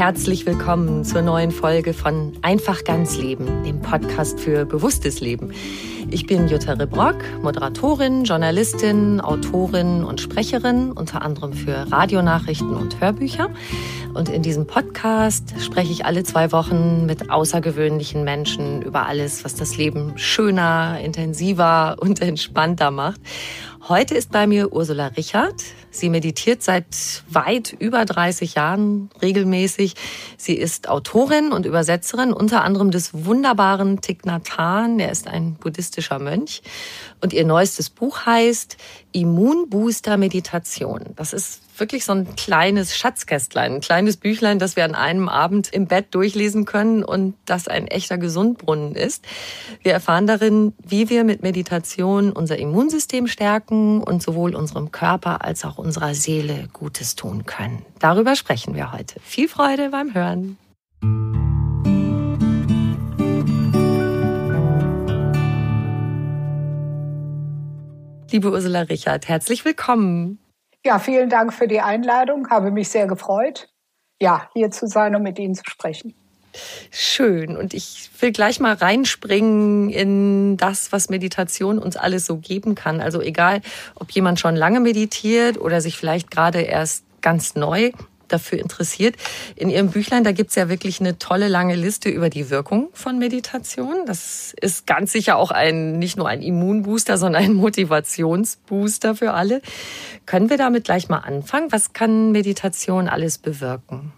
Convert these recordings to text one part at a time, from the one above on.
Herzlich willkommen zur neuen Folge von Einfach ganz Leben, dem Podcast für bewusstes Leben. Ich bin Jutta Rebrock, Moderatorin, Journalistin, Autorin und Sprecherin, unter anderem für Radionachrichten und Hörbücher. Und in diesem Podcast spreche ich alle zwei Wochen mit außergewöhnlichen Menschen über alles, was das Leben schöner, intensiver und entspannter macht. Heute ist bei mir Ursula Richard. Sie meditiert seit weit über 30 Jahren regelmäßig. Sie ist Autorin und Übersetzerin unter anderem des wunderbaren Thich Nhat Hanh. Er ist ein buddhistischer Mönch. Und ihr neuestes Buch heißt Immunbooster Meditation. Das ist wirklich so ein kleines Schatzkästlein, ein kleines Büchlein, das wir an einem Abend im Bett durchlesen können und das ein echter Gesundbrunnen ist. Wir erfahren darin, wie wir mit Meditation unser Immunsystem stärken und sowohl unserem Körper als auch unserer Seele Gutes tun können. Darüber sprechen wir heute. Viel Freude beim Hören. Liebe Ursula Richard, herzlich willkommen. Ja, vielen Dank für die Einladung. Habe mich sehr gefreut, ja, hier zu sein und mit Ihnen zu sprechen. Schön. Und ich will gleich mal reinspringen in das, was Meditation uns alles so geben kann. Also egal, ob jemand schon lange meditiert oder sich vielleicht gerade erst ganz neu dafür interessiert. In Ihrem Büchlein, da gibt's ja wirklich eine tolle lange Liste über die Wirkung von Meditation. Das ist ganz sicher auch ein, nicht nur ein Immunbooster, sondern ein Motivationsbooster für alle. Können wir damit gleich mal anfangen? Was kann Meditation alles bewirken?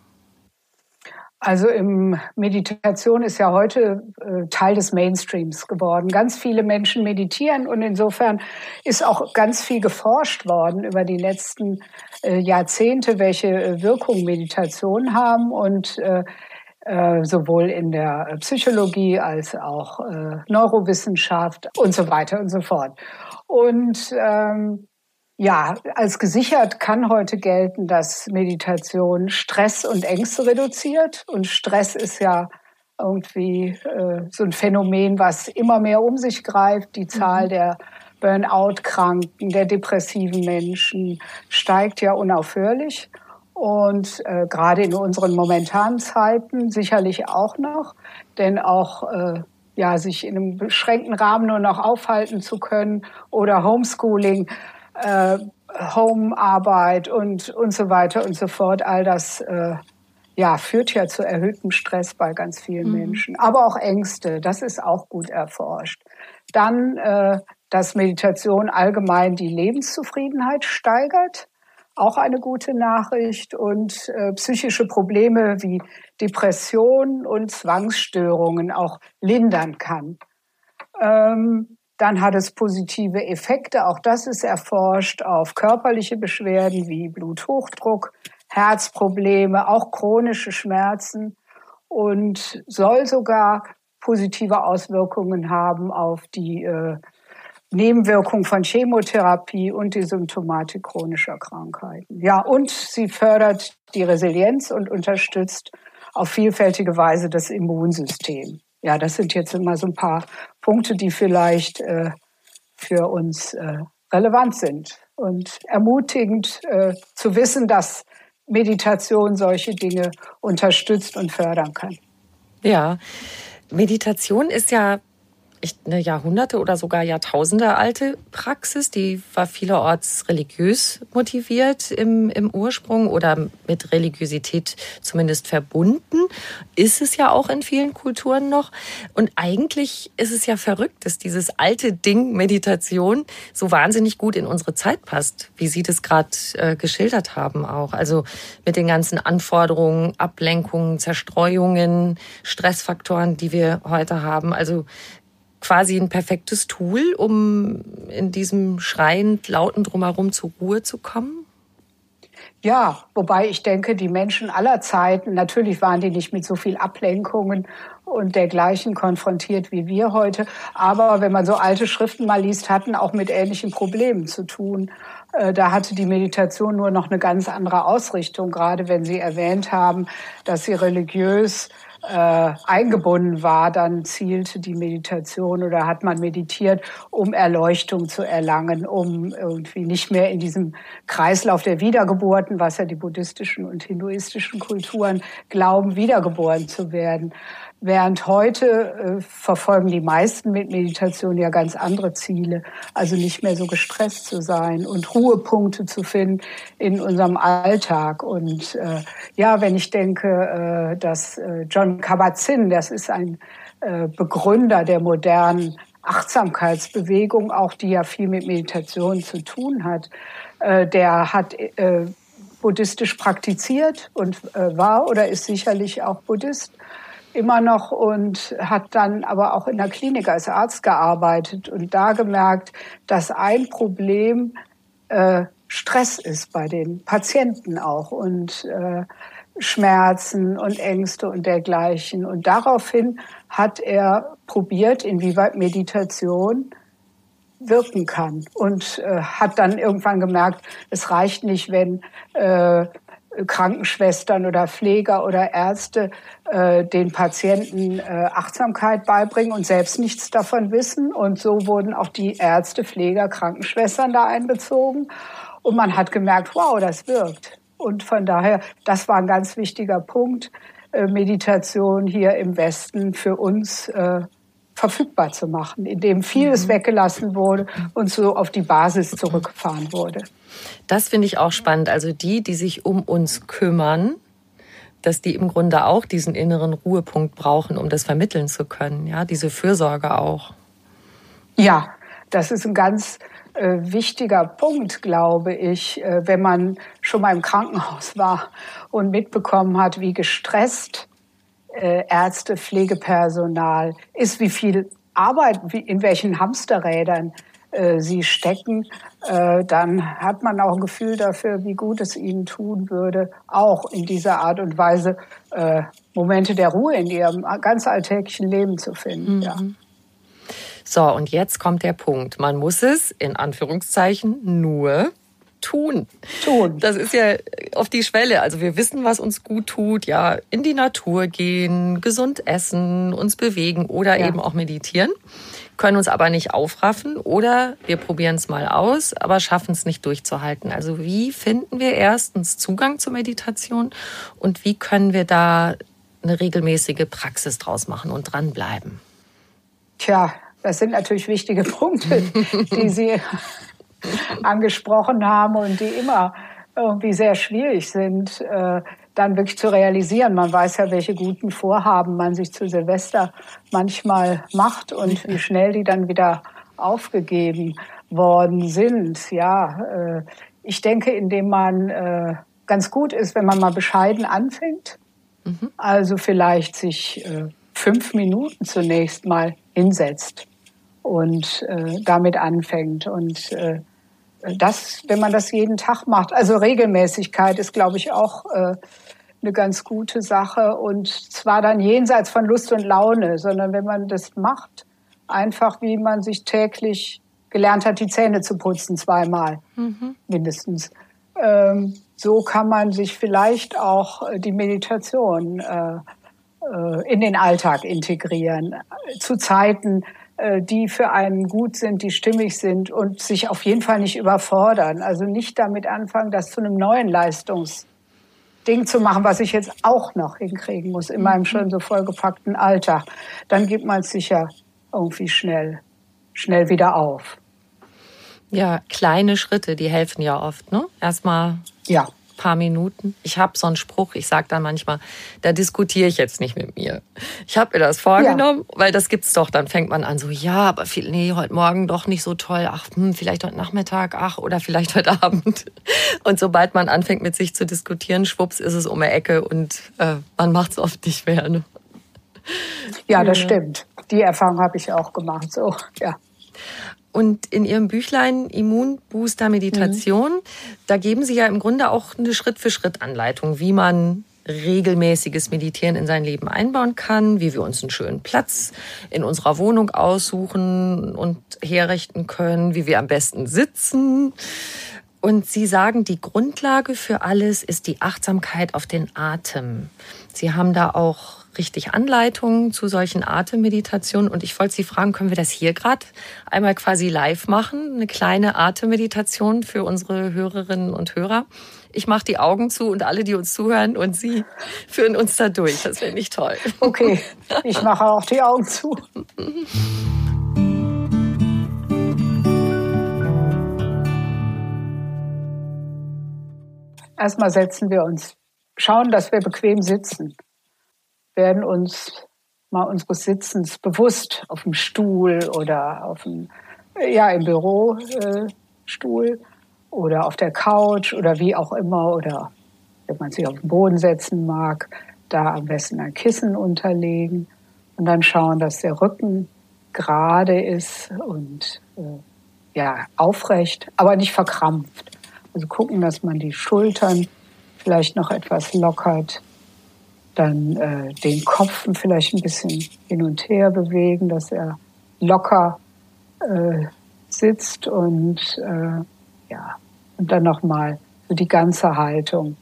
Also im Meditation ist ja heute äh, Teil des Mainstreams geworden. Ganz viele Menschen meditieren und insofern ist auch ganz viel geforscht worden über die letzten äh, Jahrzehnte, welche äh, Wirkung Meditation haben und äh, äh, sowohl in der Psychologie als auch äh, Neurowissenschaft und so weiter und so fort. Und ähm, ja, als gesichert kann heute gelten, dass Meditation Stress und Ängste reduziert. Und Stress ist ja irgendwie äh, so ein Phänomen, was immer mehr um sich greift. Die Zahl mhm. der Burnout-Kranken, der depressiven Menschen steigt ja unaufhörlich. Und äh, gerade in unseren momentanen Zeiten sicherlich auch noch, denn auch äh, ja, sich in einem beschränkten Rahmen nur noch aufhalten zu können oder Homeschooling äh, Homearbeit und, und so weiter und so fort, all das äh, ja, führt ja zu erhöhtem Stress bei ganz vielen mhm. Menschen. Aber auch Ängste, das ist auch gut erforscht. Dann, äh, dass Meditation allgemein die Lebenszufriedenheit steigert, auch eine gute Nachricht. Und äh, psychische Probleme wie Depressionen und Zwangsstörungen auch lindern kann. Ähm, dann hat es positive Effekte, auch das ist erforscht, auf körperliche Beschwerden wie Bluthochdruck, Herzprobleme, auch chronische Schmerzen und soll sogar positive Auswirkungen haben auf die äh, Nebenwirkung von Chemotherapie und die Symptomatik chronischer Krankheiten. Ja, und sie fördert die Resilienz und unterstützt auf vielfältige Weise das Immunsystem. Ja, das sind jetzt immer so ein paar Punkte, die vielleicht äh, für uns äh, relevant sind und ermutigend äh, zu wissen, dass Meditation solche Dinge unterstützt und fördern kann. Ja, Meditation ist ja eine Jahrhunderte oder sogar Jahrtausende alte Praxis. Die war vielerorts religiös motiviert im, im Ursprung oder mit Religiosität zumindest verbunden. Ist es ja auch in vielen Kulturen noch. Und eigentlich ist es ja verrückt, dass dieses alte Ding Meditation so wahnsinnig gut in unsere Zeit passt, wie Sie das gerade äh, geschildert haben auch. Also mit den ganzen Anforderungen, Ablenkungen, Zerstreuungen, Stressfaktoren, die wir heute haben. Also quasi ein perfektes Tool, um in diesem schreiend lauten Drumherum zur Ruhe zu kommen? Ja, wobei ich denke, die Menschen aller Zeiten, natürlich waren die nicht mit so viel Ablenkungen und dergleichen konfrontiert wie wir heute, aber wenn man so alte Schriften mal liest, hatten auch mit ähnlichen Problemen zu tun. Äh, da hatte die Meditation nur noch eine ganz andere Ausrichtung, gerade wenn Sie erwähnt haben, dass sie religiös äh, eingebunden war, dann zielte die Meditation oder hat man meditiert, um Erleuchtung zu erlangen, um irgendwie nicht mehr in diesem Kreislauf der Wiedergeburten, was ja die buddhistischen und hinduistischen Kulturen glauben, wiedergeboren zu werden. Während heute äh, verfolgen die meisten mit Meditation ja ganz andere Ziele. Also nicht mehr so gestresst zu sein und Ruhepunkte zu finden in unserem Alltag. Und äh, ja, wenn ich denke, äh, dass äh, John Kabat-Zinn, das ist ein äh, Begründer der modernen Achtsamkeitsbewegung, auch die ja viel mit Meditation zu tun hat, äh, der hat äh, buddhistisch praktiziert und äh, war oder ist sicherlich auch Buddhist immer noch und hat dann aber auch in der Klinik als Arzt gearbeitet und da gemerkt, dass ein Problem äh, Stress ist bei den Patienten auch und äh, Schmerzen und Ängste und dergleichen. Und daraufhin hat er probiert, inwieweit Meditation wirken kann und äh, hat dann irgendwann gemerkt, es reicht nicht, wenn äh, Krankenschwestern oder Pfleger oder Ärzte äh, den Patienten äh, Achtsamkeit beibringen und selbst nichts davon wissen. Und so wurden auch die Ärzte, Pfleger, Krankenschwestern da einbezogen. Und man hat gemerkt, wow, das wirkt. Und von daher, das war ein ganz wichtiger Punkt, äh, Meditation hier im Westen für uns äh, verfügbar zu machen, indem vieles mhm. weggelassen wurde und so auf die Basis zurückgefahren wurde. Das finde ich auch spannend. Also die, die sich um uns kümmern, dass die im Grunde auch diesen inneren Ruhepunkt brauchen, um das vermitteln zu können. Ja, diese Fürsorge auch. Ja, das ist ein ganz äh, wichtiger Punkt, glaube ich, äh, wenn man schon mal im Krankenhaus war und mitbekommen hat, wie gestresst äh, Ärzte, Pflegepersonal ist, wie viel Arbeit, wie, in welchen Hamsterrädern äh, sie stecken, äh, dann hat man auch ein Gefühl dafür, wie gut es ihnen tun würde, auch in dieser Art und Weise äh, Momente der Ruhe in ihrem ganz alltäglichen Leben zu finden. Mhm. Ja. So, und jetzt kommt der Punkt. Man muss es in Anführungszeichen nur tun. Tun. Das ist ja auf die Schwelle. Also wir wissen, was uns gut tut. Ja, in die Natur gehen, gesund essen, uns bewegen oder ja. eben auch meditieren können uns aber nicht aufraffen oder wir probieren es mal aus, aber schaffen es nicht durchzuhalten. Also wie finden wir erstens Zugang zur Meditation und wie können wir da eine regelmäßige Praxis draus machen und dranbleiben? Tja, das sind natürlich wichtige Punkte, die Sie angesprochen haben und die immer irgendwie sehr schwierig sind. Dann wirklich zu realisieren. Man weiß ja, welche guten Vorhaben man sich zu Silvester manchmal macht und wie schnell die dann wieder aufgegeben worden sind. Ja, äh, ich denke, indem man äh, ganz gut ist, wenn man mal bescheiden anfängt. Mhm. Also vielleicht sich äh, fünf Minuten zunächst mal hinsetzt und damit anfängt und das, wenn man das jeden Tag macht, also Regelmäßigkeit ist, glaube ich, auch äh, eine ganz gute Sache und zwar dann jenseits von Lust und Laune, sondern wenn man das macht, einfach wie man sich täglich gelernt hat, die Zähne zu putzen zweimal mhm. mindestens. Ähm, so kann man sich vielleicht auch äh, die Meditation äh, äh, in den Alltag integrieren. Zu Zeiten, äh, die für einen gut sind, die stimmig sind und sich auf jeden Fall nicht überfordern. Also nicht damit anfangen, das zu einem neuen Leistungsding zu machen, was ich jetzt auch noch hinkriegen muss in meinem schon so vollgepackten Alltag. Dann gibt man es sicher irgendwie schnell, schnell wieder auf. Ja, kleine Schritte, die helfen ja oft, ne? Erstmal ja paar Minuten. Ich habe so einen Spruch, ich sage dann manchmal, da diskutiere ich jetzt nicht mit mir. Ich habe mir das vorgenommen, ja. weil das gibt's doch. Dann fängt man an so, ja, aber viel, nee, heute Morgen doch nicht so toll. Ach, hm, vielleicht heute Nachmittag, ach, oder vielleicht heute Abend. Und sobald man anfängt mit sich zu diskutieren, schwupps ist es um die Ecke und äh, man macht es oft nicht mehr. Ne? Ja, das ja. stimmt. Die Erfahrung habe ich auch gemacht. So, ja. Und in Ihrem Büchlein Immunbooster Meditation, mhm. da geben Sie ja im Grunde auch eine Schritt-für-Schritt-Anleitung, wie man regelmäßiges Meditieren in sein Leben einbauen kann, wie wir uns einen schönen Platz in unserer Wohnung aussuchen und herrichten können, wie wir am besten sitzen. Und Sie sagen, die Grundlage für alles ist die Achtsamkeit auf den Atem. Sie haben da auch richtig Anleitungen zu solchen Atemmeditationen. Und ich wollte Sie fragen, können wir das hier gerade einmal quasi live machen? Eine kleine Atemmeditation für unsere Hörerinnen und Hörer. Ich mache die Augen zu und alle, die uns zuhören und Sie führen uns da durch. Das wäre nicht toll. Okay, ich mache auch die Augen zu. Erstmal setzen wir uns, schauen, dass wir bequem sitzen werden uns mal unseres Sitzens bewusst auf dem Stuhl oder auf dem, ja, im Bürostuhl äh, oder auf der Couch oder wie auch immer oder wenn man sich auf den Boden setzen mag, da am besten ein Kissen unterlegen und dann schauen, dass der Rücken gerade ist und äh, ja aufrecht, aber nicht verkrampft. Also gucken, dass man die Schultern vielleicht noch etwas lockert dann äh, den Kopf vielleicht ein bisschen hin und her bewegen, dass er locker äh, sitzt und äh, ja und dann noch mal so die ganze Haltung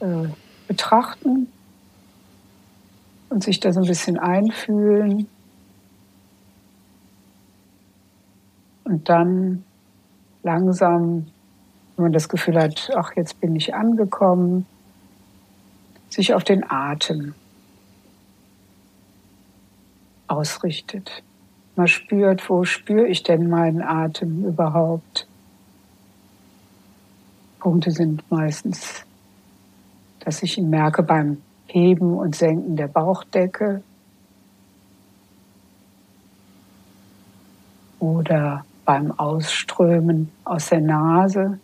äh, betrachten und sich da so ein bisschen einfühlen. Und dann langsam, wenn man das Gefühl hat, ach jetzt bin ich angekommen sich auf den Atem ausrichtet. Man spürt, wo spüre ich denn meinen Atem überhaupt? Punkte sind meistens, dass ich ihn merke beim Heben und Senken der Bauchdecke oder beim Ausströmen aus der Nase.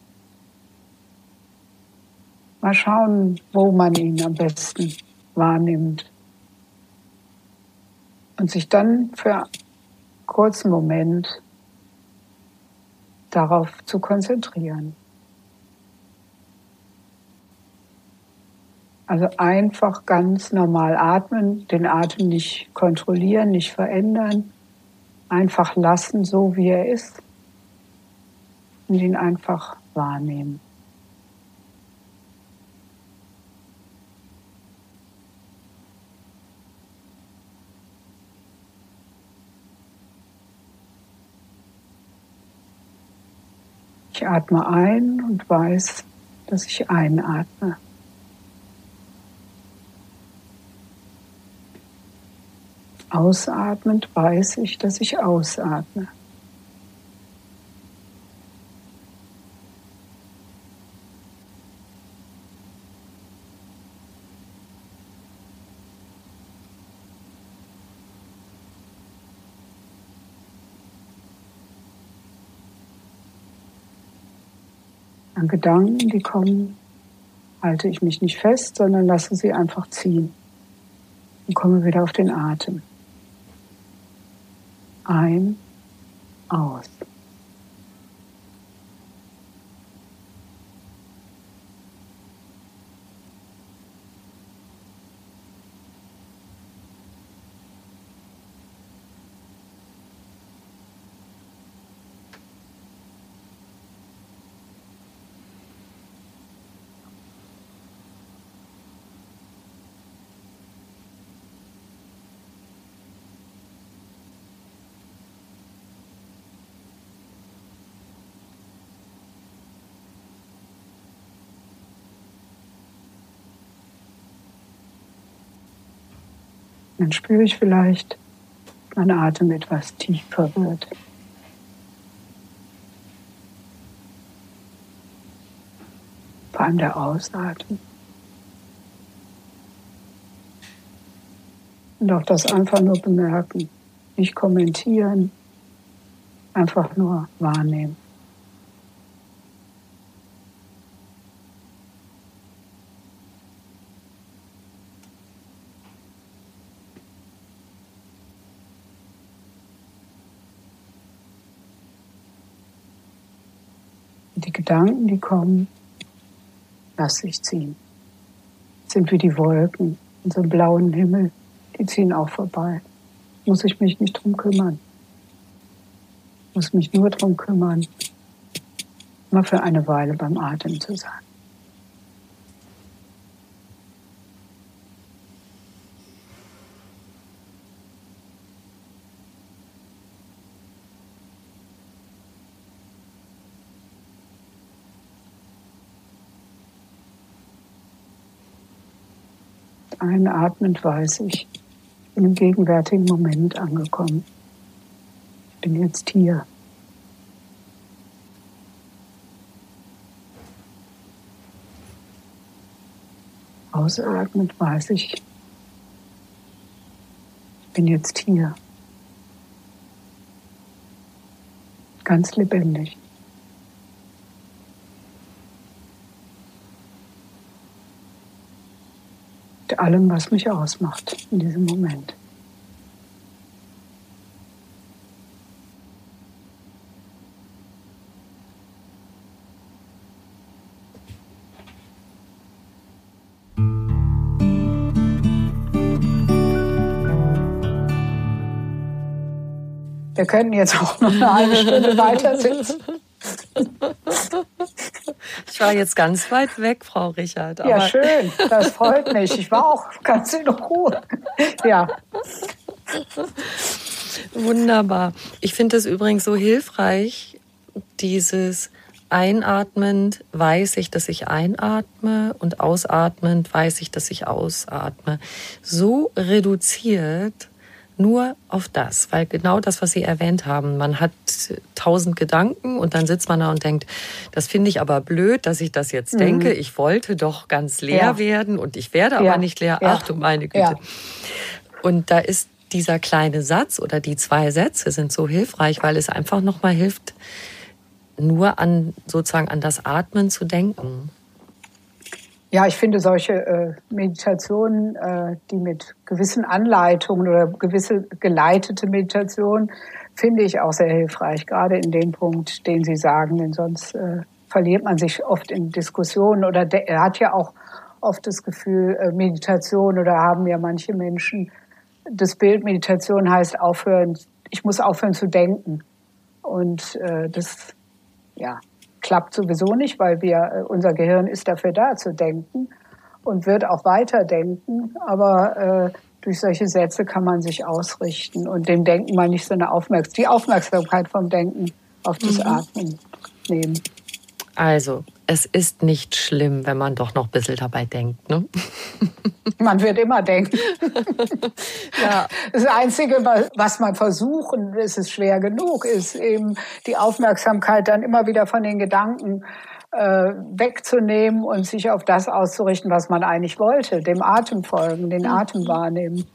Mal schauen, wo man ihn am besten wahrnimmt. Und sich dann für einen kurzen Moment darauf zu konzentrieren. Also einfach ganz normal atmen, den Atem nicht kontrollieren, nicht verändern, einfach lassen, so wie er ist und ihn einfach wahrnehmen. Ich atme ein und weiß, dass ich einatme. Ausatmend weiß ich, dass ich ausatme. An Gedanken, die kommen, halte ich mich nicht fest, sondern lasse sie einfach ziehen und komme wieder auf den Atem. Ein, aus. Dann spüre ich vielleicht, mein Atem etwas tiefer wird. Vor allem der Ausatmen. Und auch das einfach nur bemerken, nicht kommentieren, einfach nur wahrnehmen. Die Gedanken, die kommen, lass sich ziehen. Sind wie die Wolken einem blauen Himmel die ziehen auch vorbei. Muss ich mich nicht drum kümmern. Muss mich nur drum kümmern, mal für eine Weile beim Atem zu sein. Einatmend weiß ich, im gegenwärtigen Moment angekommen. Ich bin jetzt hier. Ausatmend weiß ich, ich bin jetzt hier. Ganz lebendig. Allem, was mich ausmacht in diesem Moment. Wir können jetzt auch noch eine halbe Stunde weiter sitzen. Ich war jetzt ganz weit weg, Frau Richard. ja, schön. Das freut mich. Ich war auch ganz in Ruhe. Ja. Wunderbar. Ich finde es übrigens so hilfreich, dieses einatmend weiß ich, dass ich einatme und ausatmend weiß ich, dass ich ausatme. So reduziert nur auf das, weil genau das, was Sie erwähnt haben, man hat tausend Gedanken und dann sitzt man da und denkt, das finde ich aber blöd, dass ich das jetzt mhm. denke. Ich wollte doch ganz leer ja. werden und ich werde aber nicht leer. Ja. Ach du meine Güte. Ja. Und da ist dieser kleine Satz oder die zwei Sätze sind so hilfreich, weil es einfach nochmal hilft, nur an sozusagen an das Atmen zu denken. Ja, ich finde solche äh, Meditationen, äh, die mit gewissen Anleitungen oder gewisse geleitete Meditationen, finde ich auch sehr hilfreich, gerade in dem Punkt, den Sie sagen, denn sonst äh, verliert man sich oft in Diskussionen oder er hat ja auch oft das Gefühl, äh, Meditation oder haben ja manche Menschen, das Bild Meditation heißt aufhören, ich muss aufhören zu denken. Und äh, das, ja, klappt sowieso nicht, weil wir, äh, unser Gehirn ist dafür da zu denken und wird auch weiter denken. Aber äh, durch solche Sätze kann man sich ausrichten und dem Denken mal nicht so eine Aufmerksamkeit, die Aufmerksamkeit vom Denken auf das mhm. Atmen nehmen. Also, es ist nicht schlimm, wenn man doch noch ein bisschen dabei denkt. Ne? Man wird immer denken. ja. Das Einzige, was man versuchen, ist es schwer genug, ist eben die Aufmerksamkeit dann immer wieder von den Gedanken äh, wegzunehmen und sich auf das auszurichten, was man eigentlich wollte, dem Atem folgen, den Atem wahrnehmen.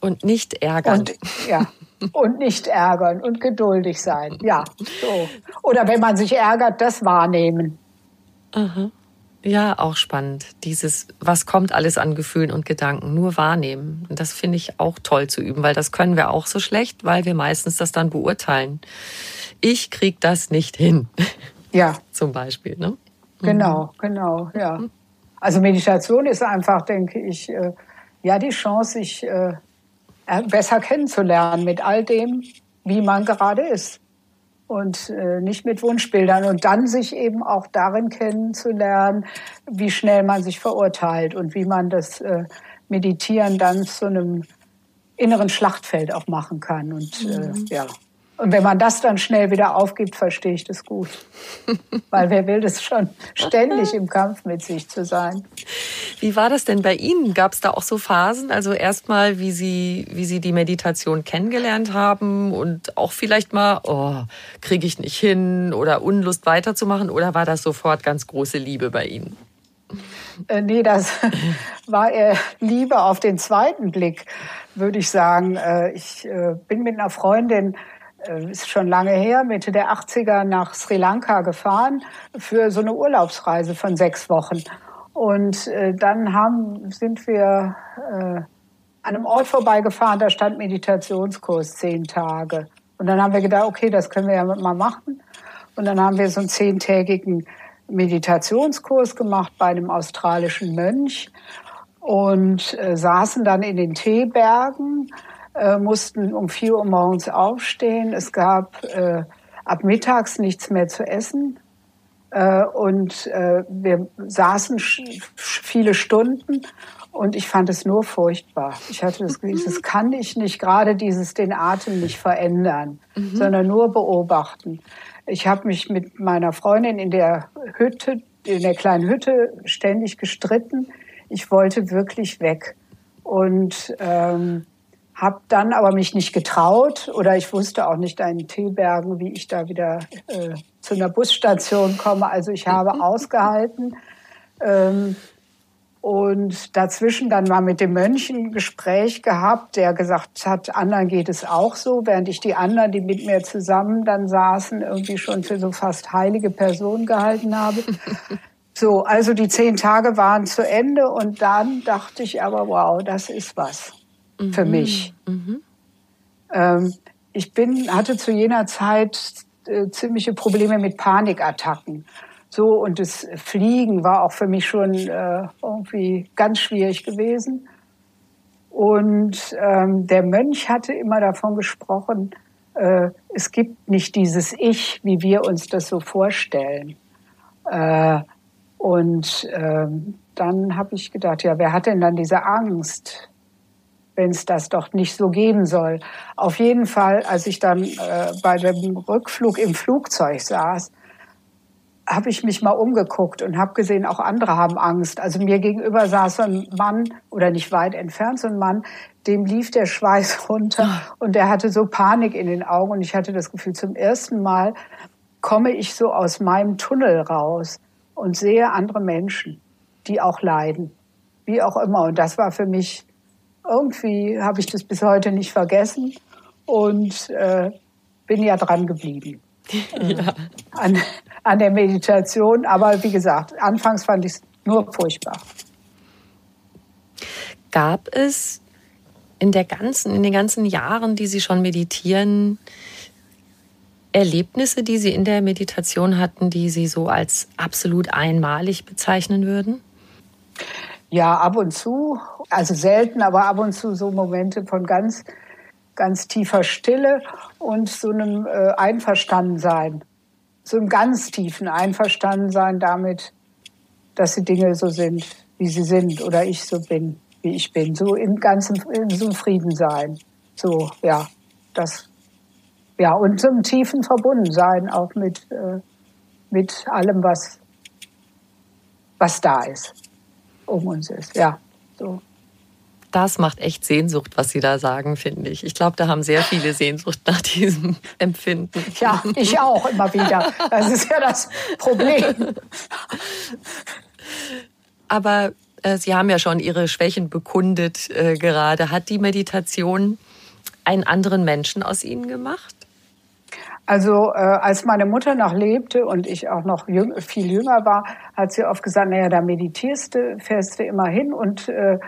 Und nicht ärgern. Und, ja, und nicht ärgern und geduldig sein. Ja, so. Oder wenn man sich ärgert, das wahrnehmen. Aha. Ja, auch spannend. Dieses, was kommt alles an Gefühlen und Gedanken, nur wahrnehmen. Und das finde ich auch toll zu üben, weil das können wir auch so schlecht, weil wir meistens das dann beurteilen. Ich krieg das nicht hin. Ja. Zum Beispiel, ne? Genau, mhm. genau, ja. Also Meditation ist einfach, denke ich, äh, ja, die Chance, sich äh, besser kennenzulernen mit all dem, wie man gerade ist und äh, nicht mit Wunschbildern und dann sich eben auch darin kennenzulernen, wie schnell man sich verurteilt und wie man das äh, Meditieren dann zu einem inneren Schlachtfeld auch machen kann und äh, mhm. ja. Und wenn man das dann schnell wieder aufgibt, verstehe ich das gut. Weil wer will das schon ständig im Kampf mit sich zu sein. Wie war das denn bei Ihnen? Gab es da auch so Phasen? Also erstmal, wie Sie, wie Sie die Meditation kennengelernt haben und auch vielleicht mal, oh, kriege ich nicht hin oder Unlust weiterzumachen oder war das sofort ganz große Liebe bei Ihnen? Äh, nee, das war eher Liebe auf den zweiten Blick, würde ich sagen. Äh, ich äh, bin mit einer Freundin ist schon lange her, Mitte der 80er nach Sri Lanka gefahren für so eine Urlaubsreise von sechs Wochen. Und äh, dann haben, sind wir äh, an einem Ort vorbeigefahren, da stand Meditationskurs zehn Tage. Und dann haben wir gedacht, okay, das können wir ja mal machen. Und dann haben wir so einen zehntägigen Meditationskurs gemacht bei einem australischen Mönch und äh, saßen dann in den Teebergen äh, mussten um vier Uhr morgens aufstehen. Es gab äh, ab mittags nichts mehr zu essen. Äh, und äh, wir saßen viele Stunden und ich fand es nur furchtbar. Ich hatte das Gefühl, das kann ich nicht, gerade dieses den Atem nicht verändern, mhm. sondern nur beobachten. Ich habe mich mit meiner Freundin in der Hütte, in der kleinen Hütte ständig gestritten. Ich wollte wirklich weg. Und ähm, habe dann aber mich nicht getraut oder ich wusste auch nicht in Teebergen, wie ich da wieder äh, zu einer Busstation komme. Also ich habe ausgehalten. Ähm, und dazwischen dann mal mit dem Mönch ein Gespräch gehabt, der gesagt hat, anderen geht es auch so, während ich die anderen, die mit mir zusammen dann saßen, irgendwie schon für so fast heilige Personen gehalten habe. So, also die zehn Tage waren zu Ende und dann dachte ich aber, wow, das ist was mhm. für mich. Mhm. Ähm, ich bin, hatte zu jener Zeit äh, ziemliche Probleme mit Panikattacken. So, und das Fliegen war auch für mich schon äh, irgendwie ganz schwierig gewesen. Und ähm, der Mönch hatte immer davon gesprochen, äh, es gibt nicht dieses Ich, wie wir uns das so vorstellen. Äh, und ähm, dann habe ich gedacht, ja, wer hat denn dann diese Angst? Wenn es das doch nicht so geben soll. Auf jeden Fall, als ich dann äh, bei dem Rückflug im Flugzeug saß, habe ich mich mal umgeguckt und habe gesehen, auch andere haben Angst. Also mir gegenüber saß so ein Mann oder nicht weit entfernt so ein Mann, dem lief der Schweiß runter und der hatte so Panik in den Augen und ich hatte das Gefühl, zum ersten Mal komme ich so aus meinem Tunnel raus und sehe andere Menschen, die auch leiden, wie auch immer. Und das war für mich irgendwie habe ich das bis heute nicht vergessen und äh, bin ja dran geblieben. Ja. An, an der Meditation. Aber wie gesagt, anfangs fand ich es nur furchtbar. Gab es in, der ganzen, in den ganzen Jahren, die Sie schon meditieren, Erlebnisse, die Sie in der Meditation hatten, die Sie so als absolut einmalig bezeichnen würden? Ja, ab und zu, also selten, aber ab und zu so Momente von ganz, ganz tiefer Stille und so einem äh, Einverstandensein, so einem ganz tiefen Einverstandensein damit, dass die Dinge so sind, wie sie sind oder ich so bin, wie ich bin, so im ganzen, in so Frieden sein. So, ja, das, ja, und so einem tiefen Verbundensein auch mit, äh, mit allem, was, was da ist um uns ist. Ja, so. Das macht echt Sehnsucht, was Sie da sagen, finde ich. Ich glaube, da haben sehr viele Sehnsucht nach diesem Empfinden. Ja, ich auch immer wieder. Das ist ja das Problem. Aber äh, Sie haben ja schon Ihre Schwächen bekundet äh, gerade. Hat die Meditation einen anderen Menschen aus Ihnen gemacht? Also äh, als meine Mutter noch lebte und ich auch noch jüng, viel jünger war, hat sie oft gesagt, naja, da meditierst du, fährst du immer hin und äh,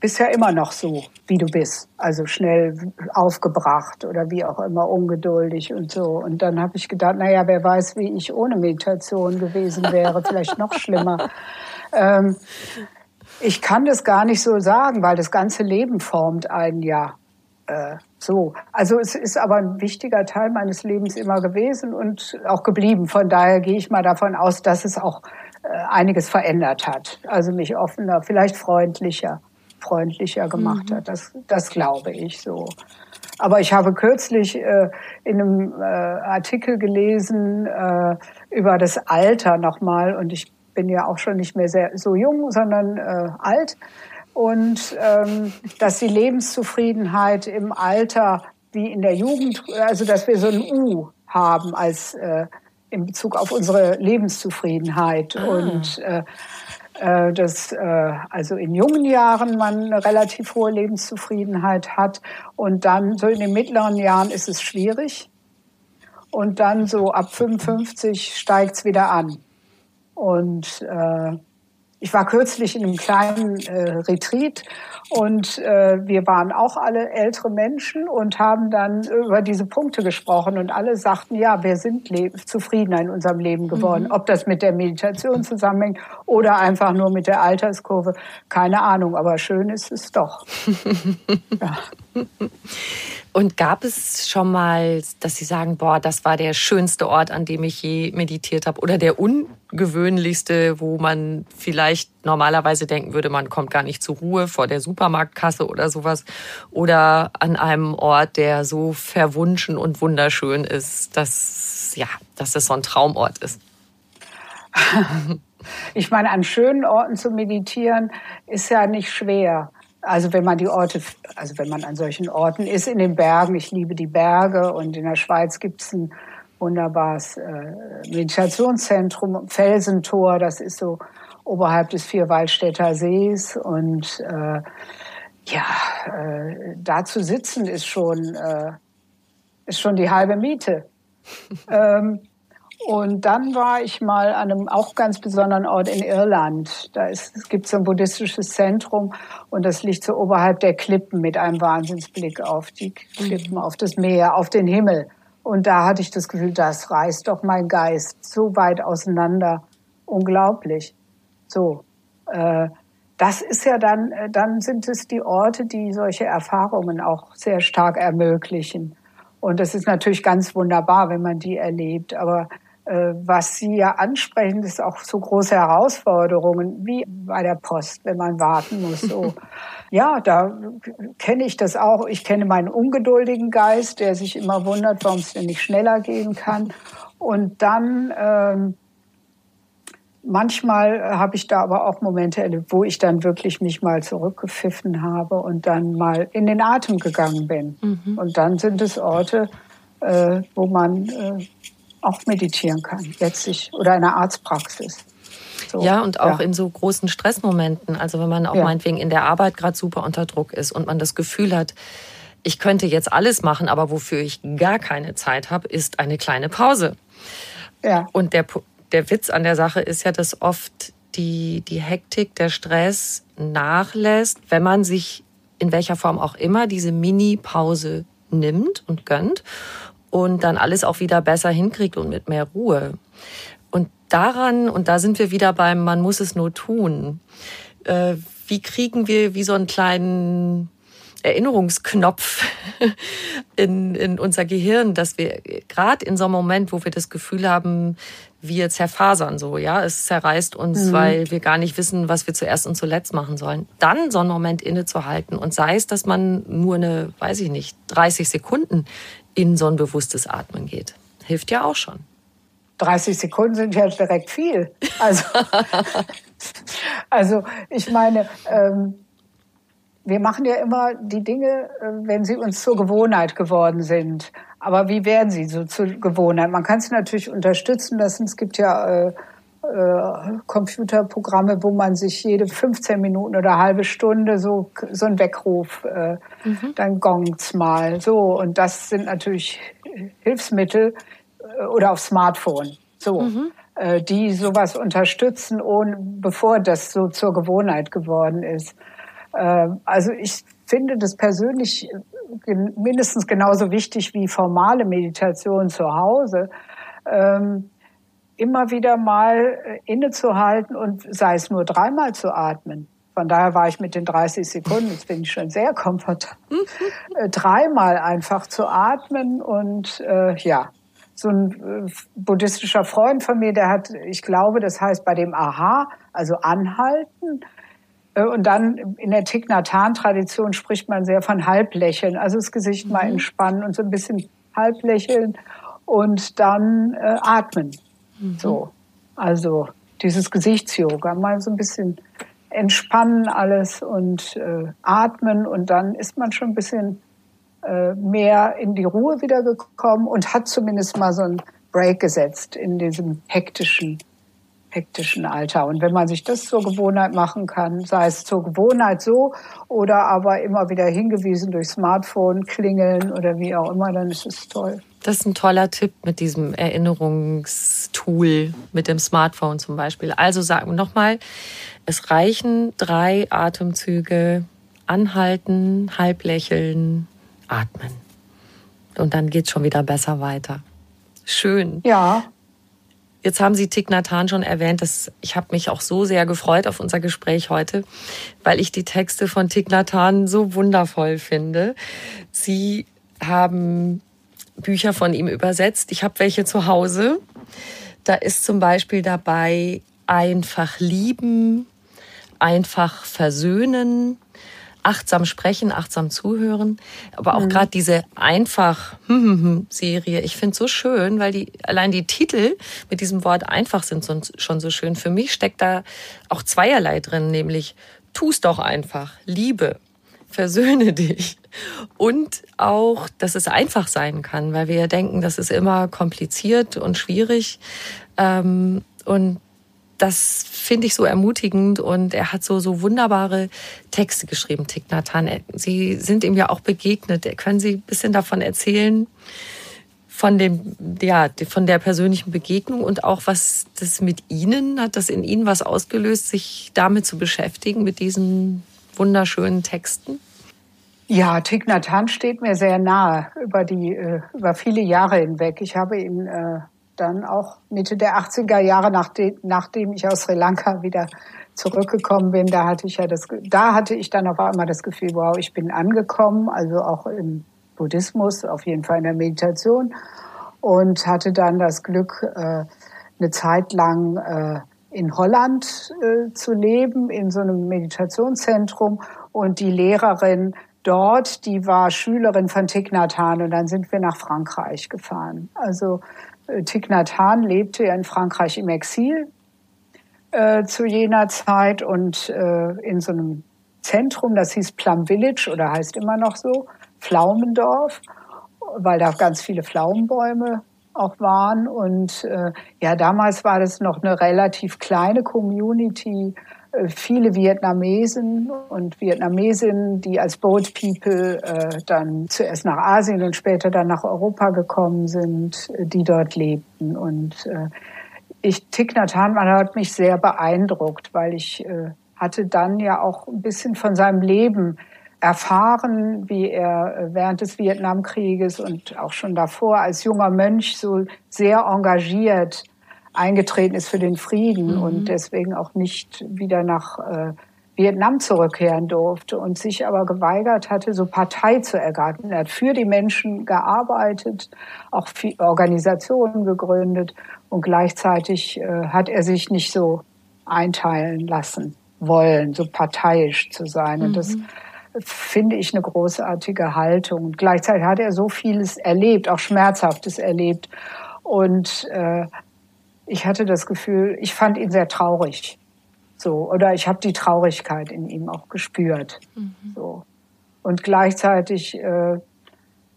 bist ja immer noch so, wie du bist. Also schnell aufgebracht oder wie auch immer, ungeduldig und so. Und dann habe ich gedacht, naja, wer weiß, wie ich ohne Meditation gewesen wäre, vielleicht noch schlimmer. Ähm, ich kann das gar nicht so sagen, weil das ganze Leben formt einen ja. Äh, so, also es ist aber ein wichtiger Teil meines Lebens immer gewesen und auch geblieben. Von daher gehe ich mal davon aus, dass es auch äh, einiges verändert hat. Also mich offener, vielleicht freundlicher, freundlicher gemacht mhm. hat. Das, das glaube ich so. Aber ich habe kürzlich äh, in einem äh, Artikel gelesen äh, über das Alter nochmal und ich bin ja auch schon nicht mehr sehr so jung, sondern äh, alt. Und ähm, dass die Lebenszufriedenheit im Alter wie in der Jugend, also dass wir so ein U haben als äh, in Bezug auf unsere Lebenszufriedenheit. Ah. und äh, äh, dass äh, also in jungen Jahren man eine relativ hohe Lebenszufriedenheit hat. Und dann so in den mittleren Jahren ist es schwierig. Und dann so ab 55 steigt's wieder an. Und äh, ich war kürzlich in einem kleinen äh, Retreat und äh, wir waren auch alle ältere Menschen und haben dann über diese Punkte gesprochen und alle sagten, ja, wir sind zufriedener in unserem Leben geworden. Mhm. Ob das mit der Meditation zusammenhängt oder einfach nur mit der Alterskurve, keine Ahnung, aber schön ist es doch. ja. Und gab es schon mal, dass Sie sagen, boah, das war der schönste Ort, an dem ich je meditiert habe oder der ungewöhnlichste, wo man vielleicht normalerweise denken würde, man kommt gar nicht zur Ruhe vor der Supermarktkasse oder sowas oder an einem Ort, der so verwunschen und wunderschön ist, dass ja, dass es so ein Traumort ist. Ich meine, an schönen Orten zu meditieren ist ja nicht schwer. Also wenn man die Orte, also wenn man an solchen Orten ist, in den Bergen, ich liebe die Berge und in der Schweiz gibt es ein wunderbares äh, Meditationszentrum, Felsentor, das ist so oberhalb des Vierwaldstätter Sees und äh, ja, äh, da zu sitzen ist schon, äh, ist schon die halbe Miete. ähm, und dann war ich mal an einem auch ganz besonderen Ort in Irland. Da ist, es gibt so ein buddhistisches Zentrum und das liegt so oberhalb der Klippen mit einem Wahnsinnsblick auf die Klippen, mhm. auf das Meer, auf den Himmel. Und da hatte ich das Gefühl, das reißt doch mein Geist so weit auseinander. Unglaublich. So. Äh, das ist ja dann, äh, dann sind es die Orte, die solche Erfahrungen auch sehr stark ermöglichen. Und das ist natürlich ganz wunderbar, wenn man die erlebt. Aber was Sie ja ansprechen, ist auch so große Herausforderungen wie bei der Post, wenn man warten muss. So. ja, da kenne ich das auch. Ich kenne meinen ungeduldigen Geist, der sich immer wundert, warum es denn nicht schneller gehen kann. Und dann ähm, manchmal habe ich da aber auch Momente erlebt, wo ich dann wirklich mich mal zurückgepfiffen habe und dann mal in den Atem gegangen bin. Mhm. Und dann sind es Orte, äh, wo man äh, auch meditieren kann, letztlich, oder in der Arztpraxis. So, ja, und auch ja. in so großen Stressmomenten. Also wenn man auch ja. meinetwegen in der Arbeit gerade super unter Druck ist und man das Gefühl hat, ich könnte jetzt alles machen, aber wofür ich gar keine Zeit habe, ist eine kleine Pause. Ja. Und der, der Witz an der Sache ist ja, dass oft die, die Hektik, der Stress nachlässt, wenn man sich in welcher Form auch immer diese Mini-Pause nimmt und gönnt und dann alles auch wieder besser hinkriegt und mit mehr Ruhe. Und daran, und da sind wir wieder beim, man muss es nur tun. Äh, wie kriegen wir wie so einen kleinen Erinnerungsknopf in, in unser Gehirn, dass wir gerade in so einem Moment, wo wir das Gefühl haben, wir zerfasern so, ja, es zerreißt uns, mhm. weil wir gar nicht wissen, was wir zuerst und zuletzt machen sollen. Dann so einen Moment innezuhalten und sei es, dass man nur eine, weiß ich nicht, 30 Sekunden in so ein bewusstes Atmen geht. Hilft ja auch schon. 30 Sekunden sind ja direkt viel. Also, also ich meine, ähm, wir machen ja immer die Dinge, äh, wenn sie uns zur Gewohnheit geworden sind. Aber wie werden sie so zur Gewohnheit? Man kann sie natürlich unterstützen lassen. Es gibt ja äh, äh, Computerprogramme, wo man sich jede 15 Minuten oder halbe Stunde so, so ein Weckruf, äh, mhm. dann gongt's mal. So, und das sind natürlich Hilfsmittel äh, oder auf Smartphone. So. Mhm. Äh, die sowas unterstützen, ohne, bevor das so zur Gewohnheit geworden ist. Äh, also ich finde das persönlich mindestens genauso wichtig wie formale Meditation zu Hause. Ähm, immer wieder mal äh, innezuhalten und sei es nur dreimal zu atmen. Von daher war ich mit den 30 Sekunden, jetzt bin ich schon sehr komfortabel, äh, dreimal einfach zu atmen und äh, ja, so ein äh, buddhistischer Freund von mir, der hat, ich glaube, das heißt bei dem Aha, also anhalten. Und dann in der Thich Tradition spricht man sehr von Halblächeln, also das Gesicht mhm. mal entspannen und so ein bisschen halblächeln und dann äh, atmen. Mhm. So, also dieses Gesichtsyoga, mal so ein bisschen entspannen alles und äh, atmen und dann ist man schon ein bisschen äh, mehr in die Ruhe wiedergekommen und hat zumindest mal so einen Break gesetzt in diesem hektischen hektischen Alter. Und wenn man sich das zur Gewohnheit machen kann, sei es zur Gewohnheit so oder aber immer wieder hingewiesen durch Smartphone, klingeln oder wie auch immer, dann ist es toll. Das ist ein toller Tipp mit diesem Erinnerungstool, mit dem Smartphone zum Beispiel. Also sagen wir nochmal, es reichen drei Atemzüge, anhalten, halb lächeln, atmen. Und dann geht es schon wieder besser weiter. Schön. Ja. Jetzt haben Sie Thich Nhat Hanh schon erwähnt, dass ich habe mich auch so sehr gefreut auf unser Gespräch heute, weil ich die Texte von Thich Nhat Hanh so wundervoll finde. Sie haben Bücher von ihm übersetzt. Ich habe welche zu Hause. Da ist zum Beispiel dabei einfach lieben, einfach versöhnen, achtsam sprechen, achtsam zuhören. Aber auch mhm. gerade diese einfach Serie, ich finde so schön, weil die allein die Titel mit diesem Wort einfach sind schon so schön. Für mich steckt da auch zweierlei drin, nämlich tu's doch einfach, Liebe, versöhne dich. Und auch, dass es einfach sein kann, weil wir ja denken, das ist immer kompliziert und schwierig. Ähm, und das finde ich so ermutigend und er hat so, so wunderbare Texte geschrieben, Thich Nhat Hanh. Sie sind ihm ja auch begegnet. Können Sie ein bisschen davon erzählen? Von dem, ja, von der persönlichen Begegnung und auch was das mit Ihnen, hat das in Ihnen was ausgelöst, sich damit zu beschäftigen, mit diesen wunderschönen Texten? Ja, Thich Nhat Hanh steht mir sehr nahe über die, äh, über viele Jahre hinweg. Ich habe ihn äh, dann auch Mitte der 80er Jahre, nachdem, nachdem ich aus Sri Lanka wieder zurückgekommen bin, da hatte ich ja das, da hatte ich dann auf einmal das Gefühl, wow, ich bin angekommen, also auch im Buddhismus, auf jeden Fall in der Meditation und hatte dann das Glück, äh, eine Zeit lang in Holland äh, zu leben, in so einem Meditationszentrum. Und die Lehrerin dort, die war Schülerin von Thich Nhat Hanh. Und dann sind wir nach Frankreich gefahren. Also Thich Nhat Hanh lebte ja in Frankreich im Exil äh, zu jener Zeit. Und äh, in so einem Zentrum, das hieß Plum Village oder heißt immer noch so, Pflaumendorf, weil da ganz viele Pflaumenbäume auch waren. Und äh, ja, damals war das noch eine relativ kleine Community äh, viele Vietnamesen und Vietnamesinnen, die als Boat People äh, dann zuerst nach Asien und später dann nach Europa gekommen sind, äh, die dort lebten. Und äh, ich, Thich Nhat Hanh hat mich sehr beeindruckt, weil ich äh, hatte dann ja auch ein bisschen von seinem Leben erfahren, wie er äh, während des Vietnamkrieges und auch schon davor als junger Mönch so sehr engagiert eingetreten ist für den Frieden mhm. und deswegen auch nicht wieder nach äh, Vietnam zurückkehren durfte und sich aber geweigert hatte, so Partei zu ergreifen. Er hat für die Menschen gearbeitet, auch Organisationen gegründet und gleichzeitig äh, hat er sich nicht so einteilen lassen wollen, so parteiisch zu sein. Mhm. Und das mhm. Finde ich eine großartige Haltung. Und gleichzeitig hat er so vieles erlebt, auch Schmerzhaftes erlebt und äh, ich hatte das Gefühl, ich fand ihn sehr traurig. So, oder ich habe die Traurigkeit in ihm auch gespürt. Mhm. So. Und gleichzeitig, äh,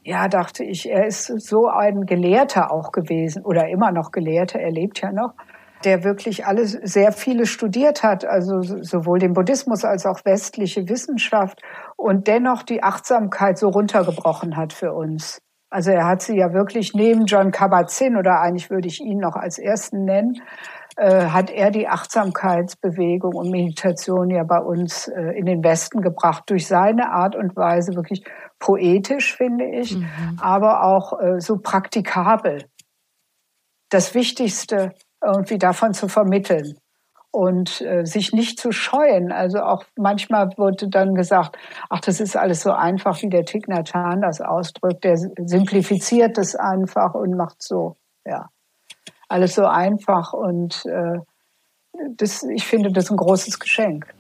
ja, dachte ich, er ist so ein Gelehrter auch gewesen oder immer noch Gelehrter, er lebt ja noch, der wirklich alles, sehr viele studiert hat, also sowohl den Buddhismus als auch westliche Wissenschaft und dennoch die Achtsamkeit so runtergebrochen hat für uns. Also er hat sie ja wirklich neben John Kabat-Zinn oder eigentlich würde ich ihn noch als ersten nennen, äh, hat er die Achtsamkeitsbewegung und Meditation ja bei uns äh, in den Westen gebracht durch seine Art und Weise wirklich poetisch finde ich, mhm. aber auch äh, so praktikabel. Das Wichtigste irgendwie davon zu vermitteln und äh, sich nicht zu scheuen. Also auch manchmal wurde dann gesagt, ach, das ist alles so einfach, wie der Thich das ausdrückt. Der simplifiziert das einfach und macht so, ja, alles so einfach. Und äh, das, ich finde das ein großes Geschenk.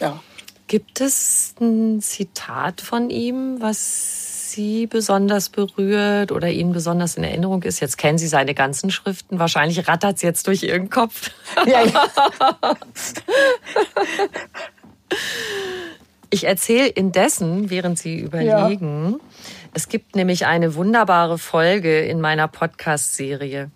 Ja. Gibt es ein Zitat von ihm, was Sie besonders berührt oder Ihnen besonders in Erinnerung ist? Jetzt kennen Sie seine ganzen Schriften. Wahrscheinlich rattert es jetzt durch Ihren Kopf. Ja, ja. Ich erzähle indessen, während Sie überlegen, ja. es gibt nämlich eine wunderbare Folge in meiner Podcast-Serie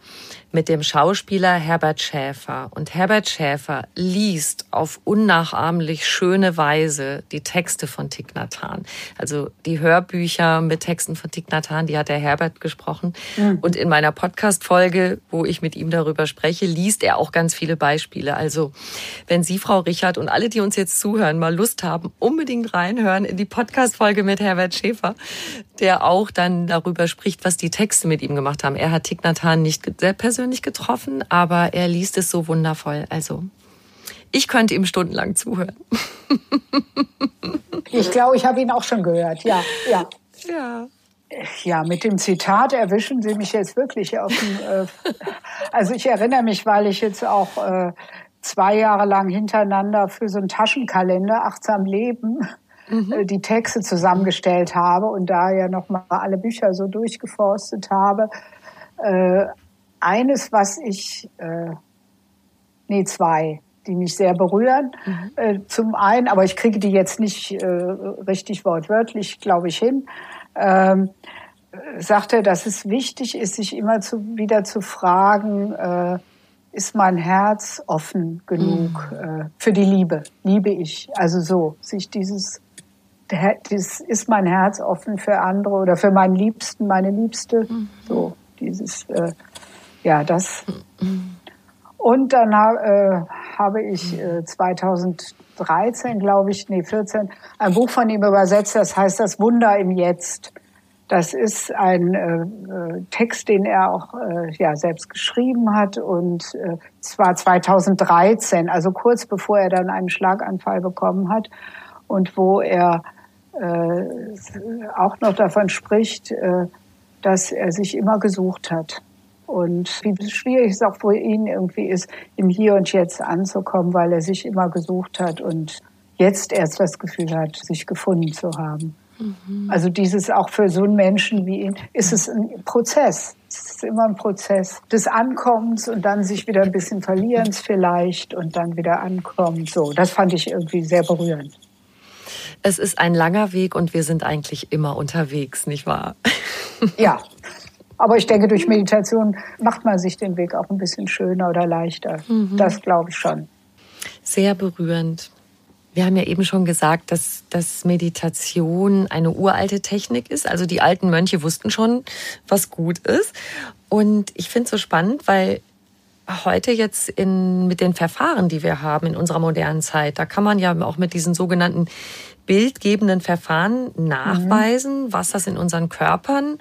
mit dem Schauspieler Herbert Schäfer. Und Herbert Schäfer liest auf unnachahmlich schöne Weise die Texte von Thich Nhat Hanh. Also die Hörbücher mit Texten von Thich Nhat Hanh, die hat der Herbert gesprochen. Mhm. Und in meiner Podcast-Folge, wo ich mit ihm darüber spreche, liest er auch ganz viele Beispiele. Also wenn Sie, Frau Richard und alle, die uns jetzt zuhören, mal Lust haben, unbedingt reinhören in die Podcast-Folge mit Herbert Schäfer, der auch dann darüber spricht, was die Texte mit ihm gemacht haben. Er hat Thich Nhat Hanh nicht sehr persönlich persönlich getroffen, aber er liest es so wundervoll. Also ich könnte ihm stundenlang zuhören. Ich glaube, ich habe ihn auch schon gehört. Ja, ja. Ja. Ja, mit dem Zitat erwischen Sie mich jetzt wirklich auf dem. Äh, also ich erinnere mich, weil ich jetzt auch äh, zwei Jahre lang hintereinander für so einen Taschenkalender achtsam Leben mhm. äh, die Texte zusammengestellt habe und da ja noch mal alle Bücher so durchgeforstet habe. Äh, eines, was ich, äh, nee, zwei, die mich sehr berühren. Mhm. Äh, zum einen, aber ich kriege die jetzt nicht äh, richtig wortwörtlich, glaube ich, hin. Ähm, sagt er, dass es wichtig ist, sich immer zu, wieder zu fragen, äh, ist mein Herz offen genug mhm. äh, für die Liebe? Liebe ich? Also so, sich dieses, das ist mein Herz offen für andere oder für meinen Liebsten, meine Liebste? Mhm. So, dieses, äh, ja, das. Und dann äh, habe ich äh, 2013, glaube ich, nee, 14, ein Buch von ihm übersetzt, das heißt Das Wunder im Jetzt. Das ist ein äh, äh Text, den er auch äh, ja, selbst geschrieben hat und äh, zwar 2013, also kurz bevor er dann einen Schlaganfall bekommen hat und wo er äh, auch noch davon spricht, äh, dass er sich immer gesucht hat und wie schwierig es auch für ihn irgendwie ist, im Hier und Jetzt anzukommen, weil er sich immer gesucht hat und jetzt erst das Gefühl hat, sich gefunden zu haben. Mhm. Also dieses auch für so einen Menschen wie ihn ist es ein Prozess. Es ist immer ein Prozess des Ankommens und dann sich wieder ein bisschen Verlierens vielleicht und dann wieder ankommen. So, das fand ich irgendwie sehr berührend. Es ist ein langer Weg und wir sind eigentlich immer unterwegs, nicht wahr? Ja, aber ich denke, durch Meditation macht man sich den Weg auch ein bisschen schöner oder leichter. Mhm. Das glaube ich schon. Sehr berührend. Wir haben ja eben schon gesagt, dass, dass Meditation eine uralte Technik ist. Also die alten Mönche wussten schon, was gut ist. Und ich finde es so spannend, weil heute jetzt in, mit den Verfahren, die wir haben in unserer modernen Zeit, da kann man ja auch mit diesen sogenannten bildgebenden Verfahren nachweisen, mhm. was das in unseren Körpern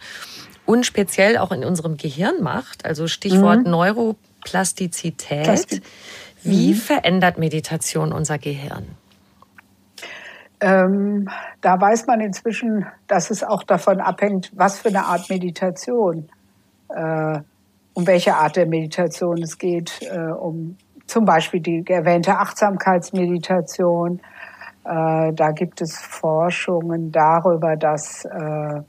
und speziell auch in unserem Gehirn macht. Also Stichwort mhm. Neuroplastizität. Plastik. Wie mhm. verändert Meditation unser Gehirn? Ähm, da weiß man inzwischen, dass es auch davon abhängt, was für eine Art Meditation, äh, um welche Art der Meditation es geht, äh, um zum Beispiel die erwähnte Achtsamkeitsmeditation. Äh, da gibt es Forschungen darüber, dass äh,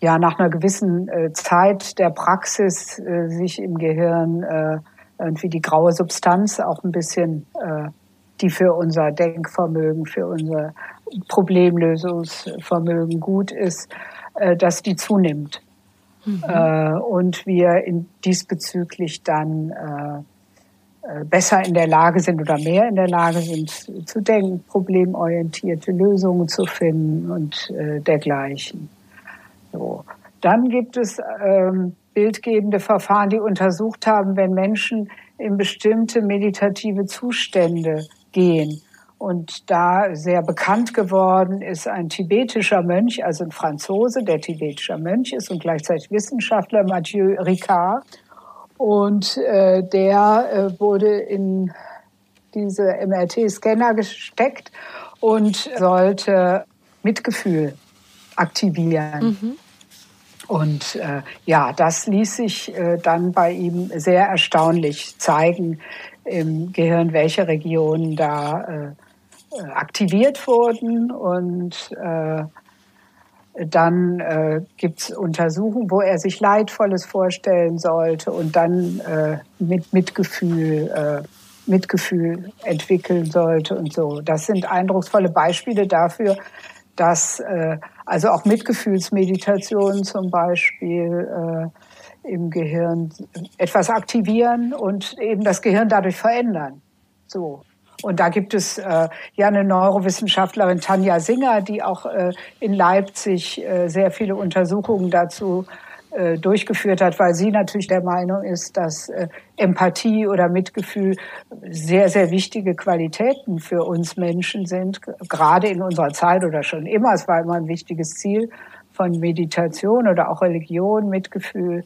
ja nach einer gewissen äh, Zeit der Praxis äh, sich im Gehirn äh, irgendwie die graue Substanz auch ein bisschen, äh, die für unser Denkvermögen, für unser Problemlösungsvermögen gut ist, äh, dass die zunimmt. Mhm. Äh, und wir in, diesbezüglich dann äh, äh, besser in der Lage sind oder mehr in der Lage sind zu denken, problemorientierte Lösungen zu finden und äh, dergleichen. So. Dann gibt es ähm, bildgebende Verfahren, die untersucht haben, wenn Menschen in bestimmte meditative Zustände gehen. Und da sehr bekannt geworden ist ein tibetischer Mönch, also ein Franzose, der tibetischer Mönch ist und gleichzeitig Wissenschaftler, Mathieu Ricard. Und äh, der äh, wurde in diese MRT-Scanner gesteckt und sollte Mitgefühl aktivieren. Mhm. Und äh, ja, das ließ sich äh, dann bei ihm sehr erstaunlich zeigen im Gehirn, welche Regionen da äh, äh aktiviert wurden. Und äh, Dann äh, gibt es Untersuchungen, wo er sich Leidvolles vorstellen sollte und dann äh, mit Mitgefühl, äh, Mitgefühl entwickeln sollte und so. Das sind eindrucksvolle Beispiele dafür, dass äh, also auch Mitgefühlsmeditationen zum Beispiel äh, im Gehirn etwas aktivieren und eben das Gehirn dadurch verändern. So. Und da gibt es äh, ja eine Neurowissenschaftlerin Tanja Singer, die auch äh, in Leipzig äh, sehr viele Untersuchungen dazu durchgeführt hat, weil sie natürlich der Meinung ist, dass äh, Empathie oder Mitgefühl sehr, sehr wichtige Qualitäten für uns Menschen sind, gerade in unserer Zeit oder schon immer. Es war immer ein wichtiges Ziel von Meditation oder auch Religion, Mitgefühl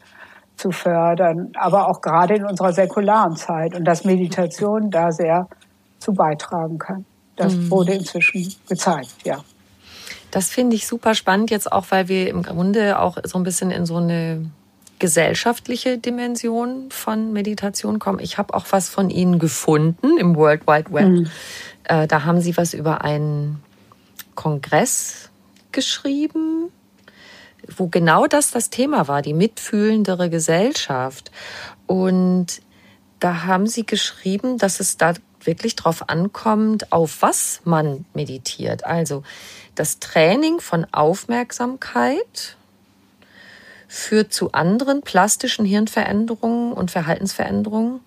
zu fördern, aber auch gerade in unserer säkularen Zeit und dass Meditation da sehr zu beitragen kann. Das mhm. wurde inzwischen gezeigt, ja. Das finde ich super spannend jetzt auch, weil wir im Grunde auch so ein bisschen in so eine gesellschaftliche Dimension von Meditation kommen. Ich habe auch was von Ihnen gefunden im World Wide Web. Mhm. Äh, da haben Sie was über einen Kongress geschrieben, wo genau das das Thema war, die mitfühlendere Gesellschaft. Und da haben Sie geschrieben, dass es da wirklich drauf ankommt, auf was man meditiert. Also das Training von Aufmerksamkeit führt zu anderen plastischen Hirnveränderungen und Verhaltensveränderungen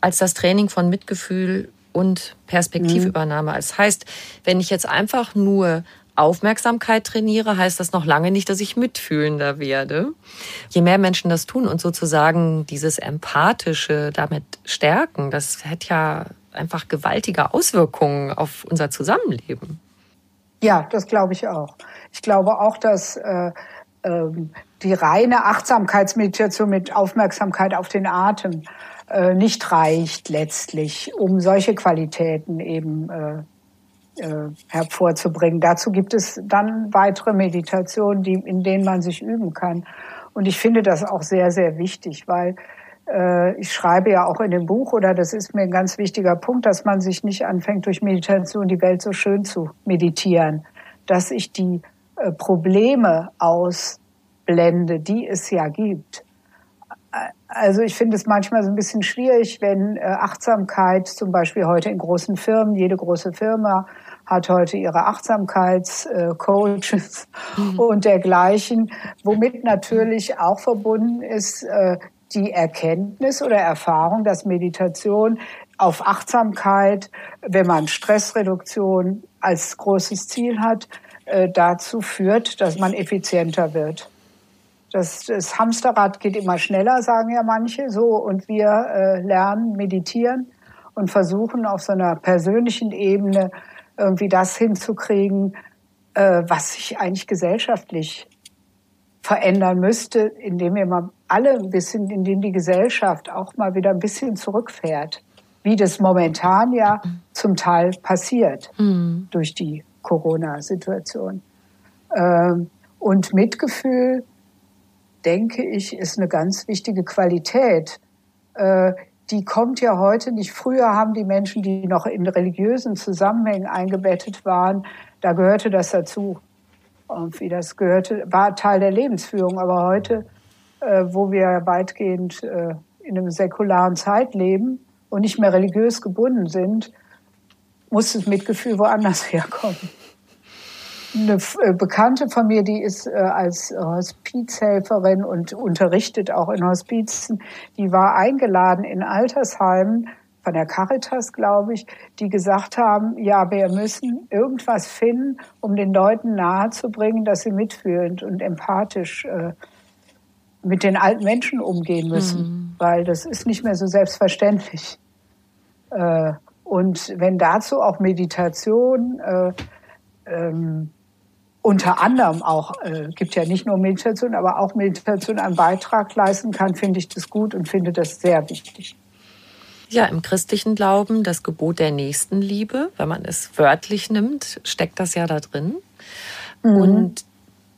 als das Training von Mitgefühl und Perspektivübernahme. Mhm. Das heißt, wenn ich jetzt einfach nur Aufmerksamkeit trainiere, heißt das noch lange nicht, dass ich mitfühlender werde. Je mehr Menschen das tun und sozusagen dieses Empathische damit stärken, das hat ja einfach gewaltige Auswirkungen auf unser Zusammenleben. Ja, das glaube ich auch. Ich glaube auch, dass äh, ähm, die reine Achtsamkeitsmeditation mit Aufmerksamkeit auf den Atem äh, nicht reicht letztlich, um solche Qualitäten eben äh, äh, hervorzubringen. Dazu gibt es dann weitere Meditationen, die, in denen man sich üben kann. Und ich finde das auch sehr, sehr wichtig, weil ich schreibe ja auch in dem Buch, oder das ist mir ein ganz wichtiger Punkt, dass man sich nicht anfängt, durch Meditation die Welt so schön zu meditieren, dass ich die äh, Probleme ausblende, die es ja gibt. Also ich finde es manchmal so ein bisschen schwierig, wenn äh, Achtsamkeit zum Beispiel heute in großen Firmen, jede große Firma hat heute ihre Achtsamkeitscoaches mhm. und dergleichen, womit natürlich auch verbunden ist, die Erkenntnis oder Erfahrung, dass Meditation auf Achtsamkeit, wenn man Stressreduktion als großes Ziel hat, äh, dazu führt, dass man effizienter wird. Das, das Hamsterrad geht immer schneller, sagen ja manche so, und wir äh, lernen, meditieren und versuchen auf so einer persönlichen Ebene irgendwie das hinzukriegen, äh, was sich eigentlich gesellschaftlich verändern müsste, indem wir mal alle ein bisschen, indem die Gesellschaft auch mal wieder ein bisschen zurückfährt, wie das momentan ja zum Teil passiert mhm. durch die Corona-Situation. Ähm, und Mitgefühl, denke ich, ist eine ganz wichtige Qualität. Äh, die kommt ja heute nicht. Früher haben die Menschen, die noch in religiösen Zusammenhängen eingebettet waren, da gehörte das dazu irgendwie. Das gehörte, war Teil der Lebensführung. Aber heute, äh, wo wir weitgehend äh, in einem säkularen Zeit leben und nicht mehr religiös gebunden sind, muss das Mitgefühl woanders herkommen. Eine äh, Bekannte von mir, die ist äh, als Hospizhelferin und unterrichtet auch in Hospizen, die war eingeladen in Altersheimen von der Caritas, glaube ich, die gesagt haben, ja, wir müssen irgendwas finden, um den Leuten nahezubringen, dass sie mitfühlend und empathisch äh, mit den alten Menschen umgehen müssen, mhm. weil das ist nicht mehr so selbstverständlich. Äh, und wenn dazu auch Meditation äh, ähm, unter anderem auch, äh, gibt ja nicht nur Meditation, aber auch Meditation einen Beitrag leisten kann, finde ich das gut und finde das sehr wichtig. Ja, im christlichen Glauben das Gebot der Nächstenliebe, wenn man es wörtlich nimmt, steckt das ja da drin. Mhm. Und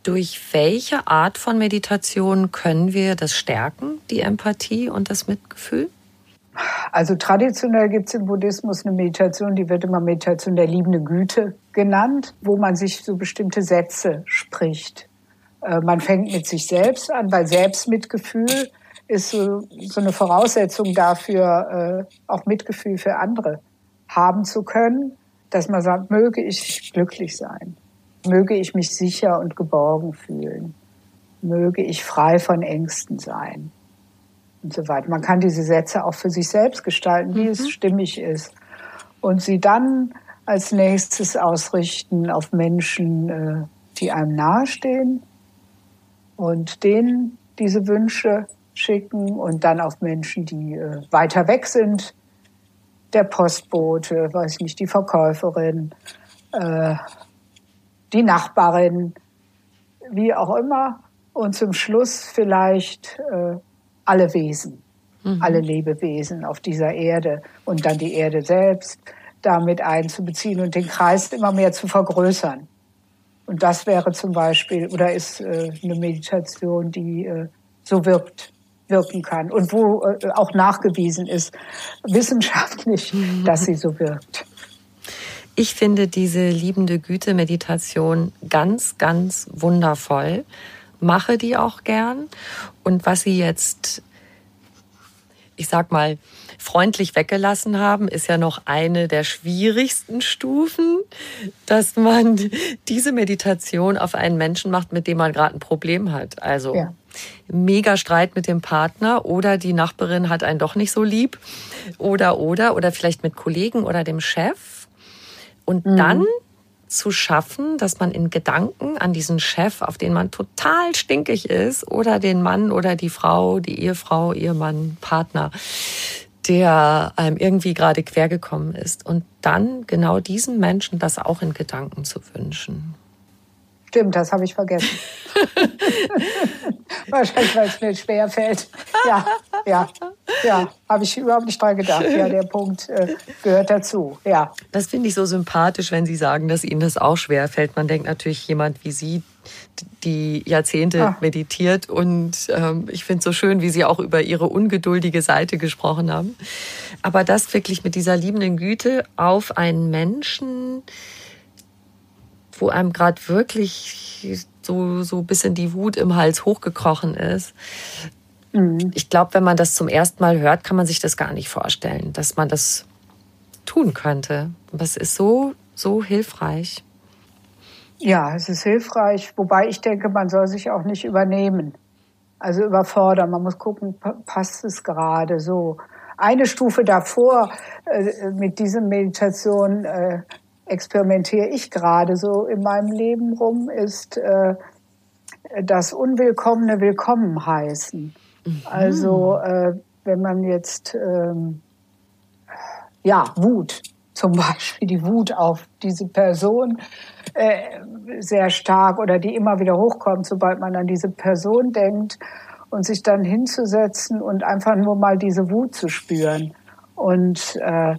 durch welche Art von Meditation können wir das stärken, die Empathie und das Mitgefühl? Also traditionell gibt es im Buddhismus eine Meditation, die wird immer Meditation der liebenden Güte genannt, wo man sich so bestimmte Sätze spricht. Äh, man fängt mit sich selbst an, weil Selbstmitgefühl ist so, so eine Voraussetzung dafür, äh, auch Mitgefühl für andere haben zu können, dass man sagt, möge ich glücklich sein, möge ich mich sicher und geborgen fühlen, möge ich frei von Ängsten sein und so weiter. Man kann diese Sätze auch für sich selbst gestalten, wie mhm. es stimmig ist und sie dann als nächstes ausrichten auf Menschen, äh, die einem nahestehen und denen diese Wünsche schicken und dann auf Menschen, die äh, weiter weg sind. Der Postbote, weiß nicht, die Verkäuferin, äh, die Nachbarin, wie auch immer. Und zum Schluss vielleicht äh, alle Wesen, mhm. alle Lebewesen auf dieser Erde und dann die Erde selbst damit einzubeziehen und den Kreis immer mehr zu vergrößern. Und das wäre zum Beispiel oder ist äh, eine Meditation, die äh, so wirkt, wirken kann und wo äh, auch nachgewiesen ist, wissenschaftlich, mhm. dass sie so wirkt. Ich finde diese liebende Güte-Meditation ganz, ganz wundervoll, mache die auch gern. Und was Sie jetzt, ich sag mal, freundlich weggelassen haben, ist ja noch eine der schwierigsten Stufen, dass man diese Meditation auf einen Menschen macht, mit dem man gerade ein Problem hat. Also ja. Mega Streit mit dem Partner oder die Nachbarin hat einen doch nicht so lieb oder oder oder vielleicht mit Kollegen oder dem Chef. Und mhm. dann zu schaffen, dass man in Gedanken an diesen Chef, auf den man total stinkig ist, oder den Mann oder die Frau, die Ehefrau, Ehemann, Partner, der einem irgendwie gerade quergekommen ist. Und dann genau diesen Menschen das auch in Gedanken zu wünschen. Stimmt, das habe ich vergessen. Wahrscheinlich, weil es mir schwer fällt. Ja, ja, ja, habe ich überhaupt nicht dran gedacht. Ja, der Punkt äh, gehört dazu. Ja. Das finde ich so sympathisch, wenn Sie sagen, dass Ihnen das auch schwer fällt. Man denkt natürlich, jemand wie Sie, die Jahrzehnte ah. meditiert. Und ähm, ich finde es so schön, wie Sie auch über Ihre ungeduldige Seite gesprochen haben. Aber das wirklich mit dieser liebenden Güte auf einen Menschen, wo einem gerade wirklich so, so ein bisschen die Wut im Hals hochgekrochen ist. Mhm. Ich glaube, wenn man das zum ersten Mal hört, kann man sich das gar nicht vorstellen, dass man das tun könnte. Es ist so, so hilfreich. Ja, es ist hilfreich, wobei ich denke, man soll sich auch nicht übernehmen. Also überfordern. Man muss gucken, passt es gerade so. Eine Stufe davor äh, mit dieser Meditation äh, experimentiere ich gerade so in meinem Leben rum, ist äh, das Unwillkommene willkommen heißen. Mhm. Also äh, wenn man jetzt ähm, ja Wut zum Beispiel die Wut auf diese Person äh, sehr stark oder die immer wieder hochkommt, sobald man an diese Person denkt und sich dann hinzusetzen und einfach nur mal diese Wut zu spüren. Und äh,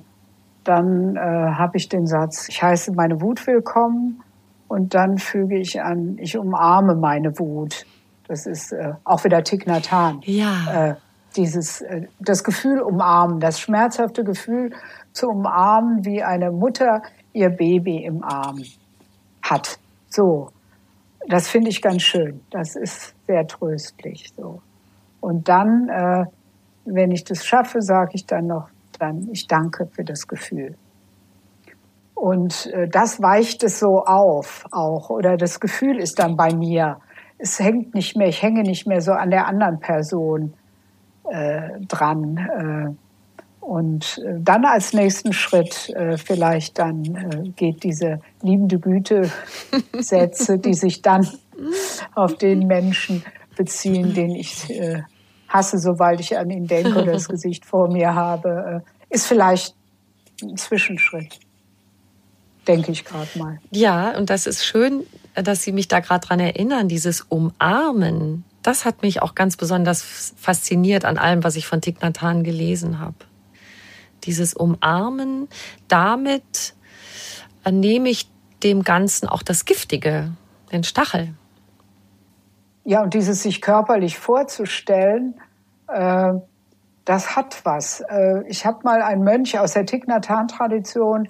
dann äh, habe ich den Satz, ich heiße meine Wut willkommen und dann füge ich an, ich umarme meine Wut. Das ist äh, auch wieder Thich Nhat Hanh. Ja. Äh, dieses, äh, das Gefühl umarmen, das schmerzhafte Gefühl zu umarmen, wie eine Mutter ihr Baby im Arm hat. So. Das finde ich ganz schön. Das ist sehr tröstlich, so. Und dann, äh, wenn ich das schaffe, sage ich dann noch, dann, ich danke für das Gefühl. Und äh, das weicht es so auf auch. Oder das Gefühl ist dann bei mir. Es hängt nicht mehr, ich hänge nicht mehr so an der anderen Person äh, dran. Äh, und äh, dann als nächsten Schritt äh, vielleicht dann äh, geht diese liebende Güte-Sätze, die sich dann auf den Menschen beziehen, den ich hasse, sobald ich an ihn denke oder das Gesicht vor mir habe, äh, ist vielleicht ein Zwischenschritt. Denke ich gerade mal. Ja, und das ist schön, dass Sie mich da gerade dran erinnern, dieses Umarmen. Das hat mich auch ganz besonders fasziniert an allem, was ich von Thich Nhat Hanh gelesen habe. Dieses Umarmen, damit nehme ich dem Ganzen auch das Giftige, den Stachel. Ja, und dieses sich körperlich vorzustellen, äh, das hat was. Äh, ich habe mal einen Mönch aus der Thich Nhat Hanh Tradition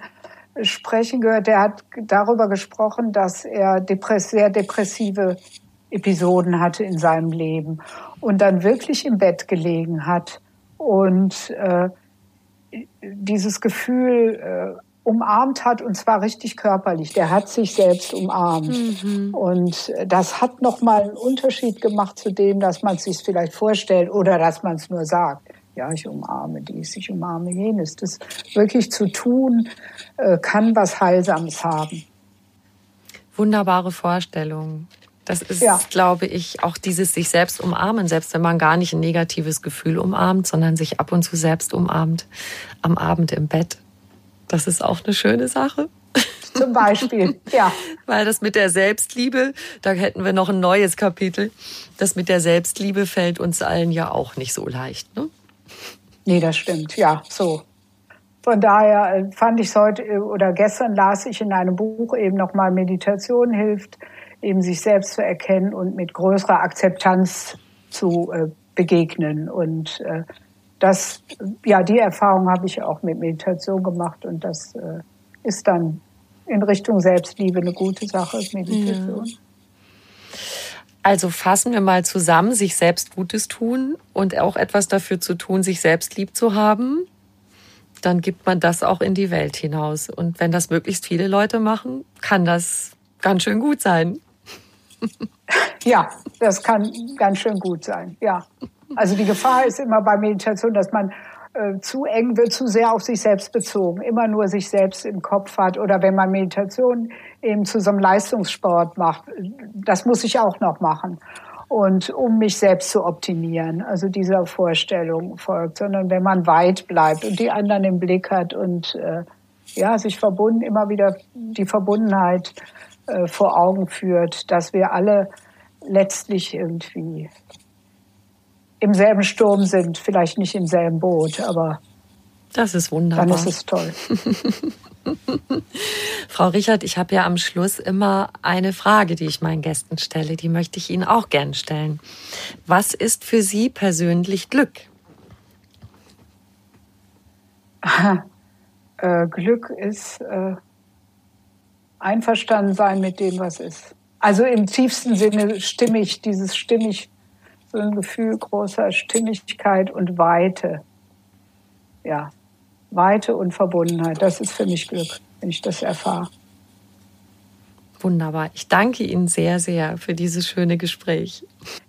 sprechen gehört, der hat darüber gesprochen, dass er depress sehr depressive Episoden hatte in seinem Leben und dann wirklich im Bett gelegen hat und äh, dieses Gefühl äh, umarmt hat und zwar richtig körperlich. Der hat sich selbst umarmt mhm. und das hat noch mal einen Unterschied gemacht zu dem, dass man es sich vielleicht vorstellt oder dass man es nur sagt. Ja, ich umarme dies, ich umarme jenes. Das wirklich zu tun, äh, kann was Heilsames haben. Wunderbare Vorstellung. Das ist, ja. glaube ich, auch dieses sich selbst umarmen, selbst wenn man gar nicht ein negatives Gefühl umarmt, sondern sich ab und zu selbst umarmt am Abend im Bett. Das ist auch eine schöne Sache. Zum Beispiel, ja. Weil das mit der Selbstliebe, da hätten wir noch ein neues Kapitel. Das mit der Selbstliebe fällt uns allen ja auch nicht so leicht, ne? Nee, das stimmt, ja, so. Von daher äh, fand ich es heute äh, oder gestern las ich in einem Buch eben nochmal Meditation hilft, eben sich selbst zu erkennen und mit größerer Akzeptanz zu äh, begegnen. Und äh, das, ja, die Erfahrung habe ich auch mit Meditation gemacht und das äh, ist dann in Richtung Selbstliebe eine gute Sache, Meditation. Ja. Also fassen wir mal zusammen, sich selbst Gutes tun und auch etwas dafür zu tun, sich selbst lieb zu haben. Dann gibt man das auch in die Welt hinaus. Und wenn das möglichst viele Leute machen, kann das ganz schön gut sein. Ja, das kann ganz schön gut sein, ja. Also die Gefahr ist immer bei Meditation, dass man äh, zu eng wird, zu sehr auf sich selbst bezogen, immer nur sich selbst im Kopf hat. Oder wenn man Meditation eben zu so einem Leistungssport macht, das muss ich auch noch machen. Und um mich selbst zu optimieren, also dieser Vorstellung folgt, sondern wenn man weit bleibt und die anderen im Blick hat und äh, ja, sich verbunden, immer wieder die Verbundenheit äh, vor Augen führt, dass wir alle letztlich irgendwie im selben Sturm sind, vielleicht nicht im selben Boot, aber das ist wunderbar. Dann ist es toll. Frau Richard, ich habe ja am Schluss immer eine Frage, die ich meinen Gästen stelle. Die möchte ich Ihnen auch gern stellen. Was ist für Sie persönlich Glück? äh, Glück ist äh, einverstanden sein mit dem, was ist. Also im tiefsten Sinne stimmig, dieses stimmig ein Gefühl großer Stimmigkeit und Weite. Ja, Weite und Verbundenheit. Das ist für mich Glück, wenn ich das erfahre. Wunderbar. Ich danke Ihnen sehr, sehr für dieses schöne Gespräch.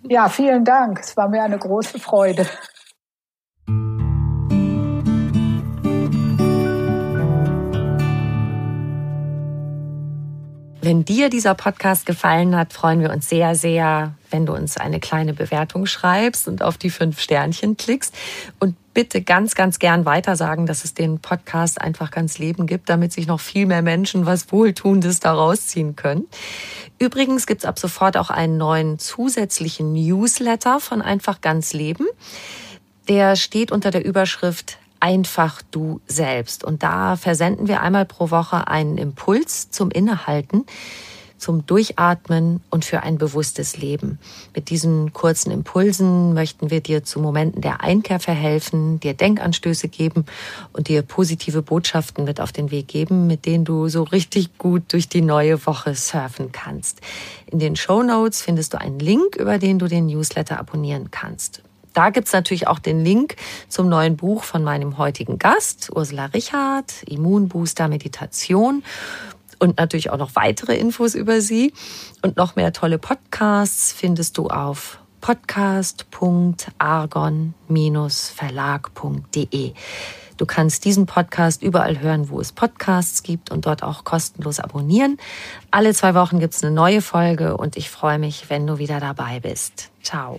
Ja, vielen Dank. Es war mir eine große Freude. Wenn dir dieser Podcast gefallen hat, freuen wir uns sehr, sehr, wenn du uns eine kleine Bewertung schreibst und auf die fünf Sternchen klickst. Und bitte ganz, ganz gern weitersagen, dass es den Podcast einfach ganz Leben gibt, damit sich noch viel mehr Menschen was Wohltuendes daraus ziehen können. Übrigens gibt's ab sofort auch einen neuen zusätzlichen Newsletter von Einfach ganz Leben. Der steht unter der Überschrift einfach du selbst. Und da versenden wir einmal pro Woche einen Impuls zum Innehalten, zum Durchatmen und für ein bewusstes Leben. Mit diesen kurzen Impulsen möchten wir dir zu Momenten der Einkehr verhelfen, dir Denkanstöße geben und dir positive Botschaften mit auf den Weg geben, mit denen du so richtig gut durch die neue Woche surfen kannst. In den Show Notes findest du einen Link, über den du den Newsletter abonnieren kannst. Da gibt's natürlich auch den Link zum neuen Buch von meinem heutigen Gast, Ursula Richard, Immunbooster Meditation und natürlich auch noch weitere Infos über sie. Und noch mehr tolle Podcasts findest du auf podcast.argon-verlag.de. Du kannst diesen Podcast überall hören, wo es Podcasts gibt und dort auch kostenlos abonnieren. Alle zwei Wochen gibt's eine neue Folge und ich freue mich, wenn du wieder dabei bist. Ciao.